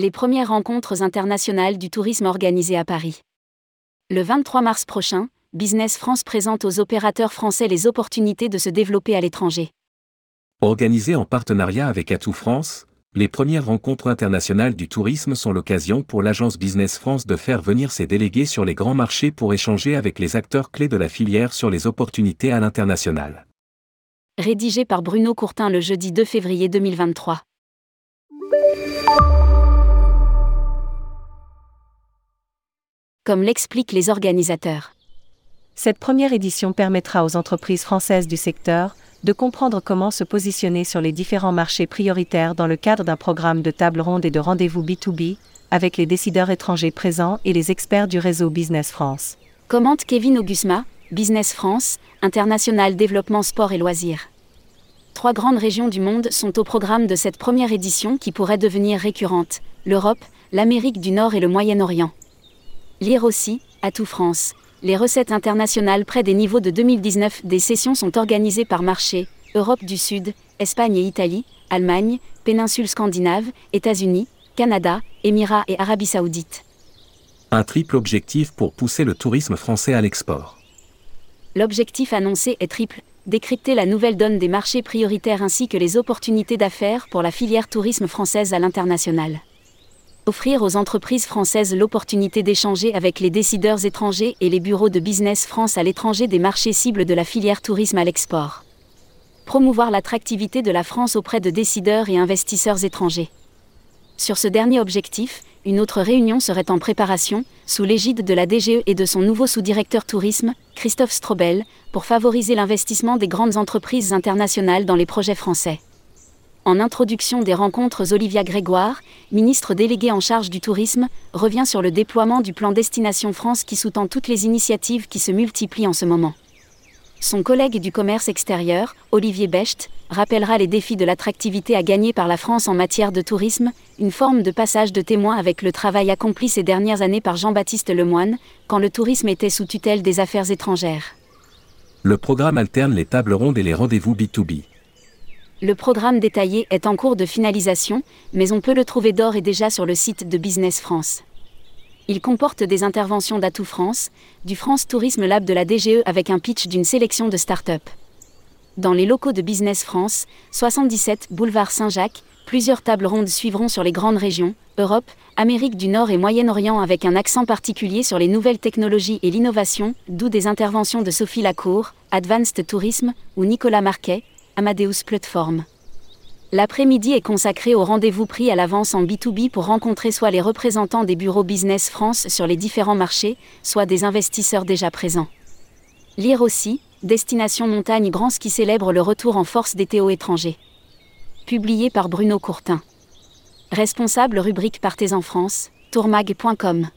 Les premières rencontres internationales du tourisme organisées à Paris. Le 23 mars prochain, Business France présente aux opérateurs français les opportunités de se développer à l'étranger. Organisées en partenariat avec Atout France, les premières rencontres internationales du tourisme sont l'occasion pour l'agence Business France de faire venir ses délégués sur les grands marchés pour échanger avec les acteurs clés de la filière sur les opportunités à l'international. Rédigé par Bruno Courtin le jeudi 2 février 2023. Comme l'expliquent les organisateurs. Cette première édition permettra aux entreprises françaises du secteur de comprendre comment se positionner sur les différents marchés prioritaires dans le cadre d'un programme de table ronde et de rendez-vous B2B, avec les décideurs étrangers présents et les experts du réseau Business France. Commente Kevin Augusma, Business France, International Développement Sport et Loisirs. Trois grandes régions du monde sont au programme de cette première édition qui pourrait devenir récurrente, l'Europe, l'Amérique du Nord et le Moyen-Orient. Lire aussi, à tout France, les recettes internationales près des niveaux de 2019 des sessions sont organisées par marché, Europe du Sud, Espagne et Italie, Allemagne, péninsule scandinave, États-Unis, Canada, Émirats et Arabie saoudite. Un triple objectif pour pousser le tourisme français à l'export. L'objectif annoncé est triple, décrypter la nouvelle donne des marchés prioritaires ainsi que les opportunités d'affaires pour la filière tourisme française à l'international offrir aux entreprises françaises l'opportunité d'échanger avec les décideurs étrangers et les bureaux de Business France à l'étranger des marchés cibles de la filière tourisme à l'export. Promouvoir l'attractivité de la France auprès de décideurs et investisseurs étrangers. Sur ce dernier objectif, une autre réunion serait en préparation, sous l'égide de la DGE et de son nouveau sous-directeur tourisme, Christophe Strobel, pour favoriser l'investissement des grandes entreprises internationales dans les projets français. En introduction des rencontres, Olivia Grégoire, ministre déléguée en charge du tourisme, revient sur le déploiement du plan Destination France qui sous-tend toutes les initiatives qui se multiplient en ce moment. Son collègue du commerce extérieur, Olivier Becht, rappellera les défis de l'attractivité à gagner par la France en matière de tourisme, une forme de passage de témoin avec le travail accompli ces dernières années par Jean-Baptiste Lemoine, quand le tourisme était sous tutelle des affaires étrangères. Le programme alterne les tables rondes et les rendez-vous B2B. Le programme détaillé est en cours de finalisation, mais on peut le trouver d'ores et déjà sur le site de Business France. Il comporte des interventions d'Atout France, du France Tourisme Lab de la DGE avec un pitch d'une sélection de start-up. Dans les locaux de Business France, 77 boulevard Saint-Jacques, plusieurs tables rondes suivront sur les grandes régions, Europe, Amérique du Nord et Moyen-Orient avec un accent particulier sur les nouvelles technologies et l'innovation, d'où des interventions de Sophie Lacour, Advanced Tourism, ou Nicolas Marquet, Amadeus Platform. L'après-midi est consacré au rendez-vous pris à l'avance en B2B pour rencontrer soit les représentants des bureaux Business France sur les différents marchés, soit des investisseurs déjà présents. Lire aussi, Destination Montagne Grand qui célèbre le retour en force des Théo étrangers. Publié par Bruno Courtin. Responsable rubrique Partez en France, tourmag.com.